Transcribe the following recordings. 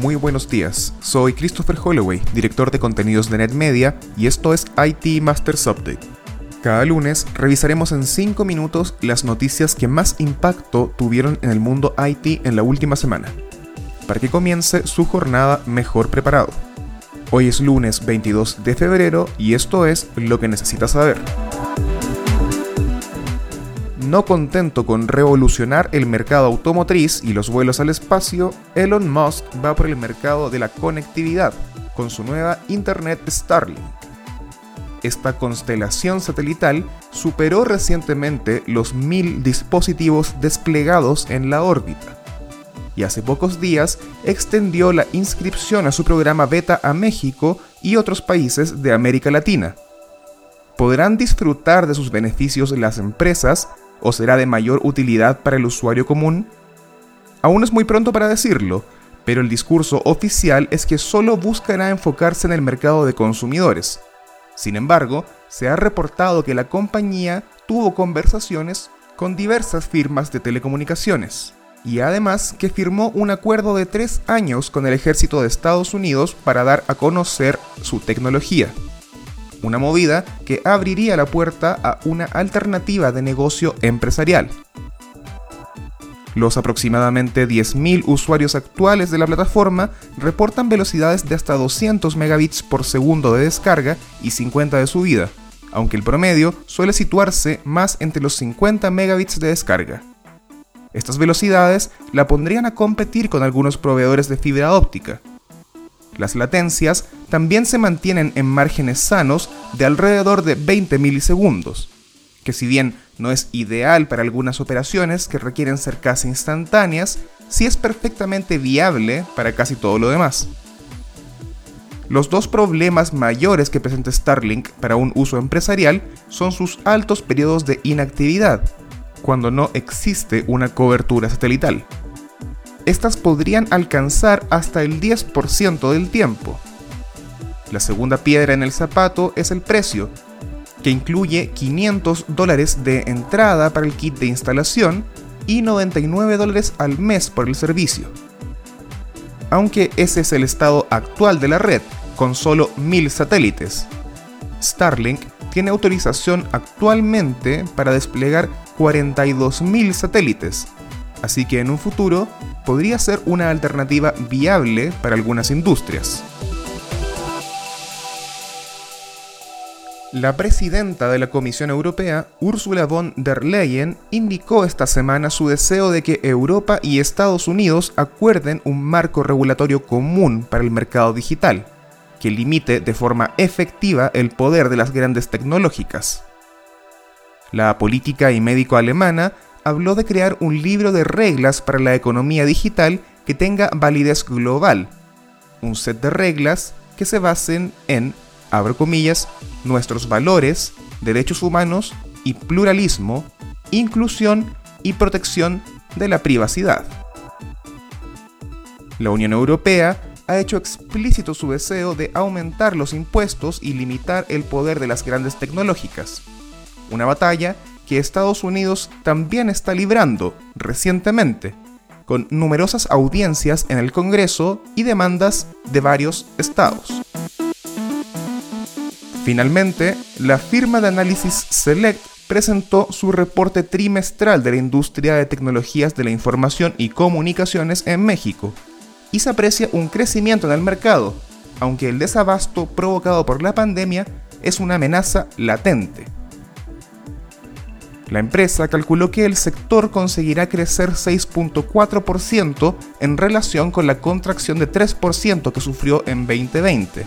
muy buenos días. Soy Christopher Holloway, director de contenidos de NetMedia, y esto es IT Masters Update. Cada lunes revisaremos en 5 minutos las noticias que más impacto tuvieron en el mundo IT en la última semana, para que comience su jornada mejor preparado. Hoy es lunes 22 de febrero y esto es lo que necesitas saber. No contento con revolucionar el mercado automotriz y los vuelos al espacio, Elon Musk va por el mercado de la conectividad con su nueva Internet Starlink. Esta constelación satelital superó recientemente los mil dispositivos desplegados en la órbita y hace pocos días extendió la inscripción a su programa beta a México y otros países de América Latina. Podrán disfrutar de sus beneficios las empresas o será de mayor utilidad para el usuario común? Aún es muy pronto para decirlo, pero el discurso oficial es que solo buscará enfocarse en el mercado de consumidores. Sin embargo, se ha reportado que la compañía tuvo conversaciones con diversas firmas de telecomunicaciones y además que firmó un acuerdo de tres años con el ejército de Estados Unidos para dar a conocer su tecnología una movida que abriría la puerta a una alternativa de negocio empresarial. Los aproximadamente 10.000 usuarios actuales de la plataforma reportan velocidades de hasta 200 megabits por segundo de descarga y 50 de subida, aunque el promedio suele situarse más entre los 50 megabits de descarga. Estas velocidades la pondrían a competir con algunos proveedores de fibra óptica, las latencias también se mantienen en márgenes sanos de alrededor de 20 milisegundos, que si bien no es ideal para algunas operaciones que requieren ser casi instantáneas, sí es perfectamente viable para casi todo lo demás. Los dos problemas mayores que presenta Starlink para un uso empresarial son sus altos periodos de inactividad, cuando no existe una cobertura satelital estas podrían alcanzar hasta el 10% del tiempo. La segunda piedra en el zapato es el precio, que incluye 500 dólares de entrada para el kit de instalación y 99 dólares al mes por el servicio. Aunque ese es el estado actual de la red, con solo 1000 satélites. Starlink tiene autorización actualmente para desplegar 42.000 satélites, así que en un futuro podría ser una alternativa viable para algunas industrias. La presidenta de la Comisión Europea, Ursula von der Leyen, indicó esta semana su deseo de que Europa y Estados Unidos acuerden un marco regulatorio común para el mercado digital, que limite de forma efectiva el poder de las grandes tecnológicas. La política y médico alemana habló de crear un libro de reglas para la economía digital que tenga validez global. Un set de reglas que se basen en, abro comillas, nuestros valores, derechos humanos y pluralismo, inclusión y protección de la privacidad. La Unión Europea ha hecho explícito su deseo de aumentar los impuestos y limitar el poder de las grandes tecnológicas, una batalla que Estados Unidos también está librando recientemente, con numerosas audiencias en el Congreso y demandas de varios estados. Finalmente, la firma de análisis Select presentó su reporte trimestral de la industria de tecnologías de la información y comunicaciones en México, y se aprecia un crecimiento en el mercado, aunque el desabasto provocado por la pandemia es una amenaza latente. La empresa calculó que el sector conseguirá crecer 6.4% en relación con la contracción de 3% que sufrió en 2020.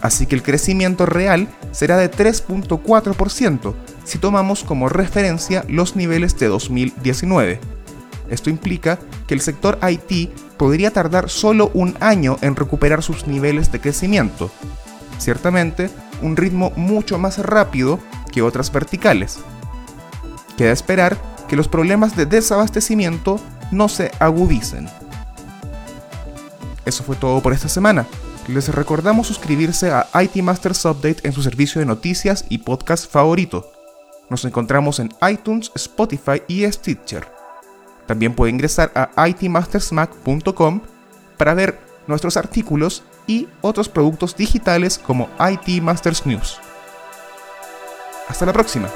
Así que el crecimiento real será de 3.4% si tomamos como referencia los niveles de 2019. Esto implica que el sector IT podría tardar solo un año en recuperar sus niveles de crecimiento. Ciertamente, un ritmo mucho más rápido que otras verticales, Queda esperar que los problemas de desabastecimiento no se agudicen. Eso fue todo por esta semana. Les recordamos suscribirse a IT Masters Update en su servicio de noticias y podcast favorito. Nos encontramos en iTunes, Spotify y Stitcher. También puede ingresar a itmastersmac.com para ver nuestros artículos y otros productos digitales como IT Masters News. Hasta la próxima.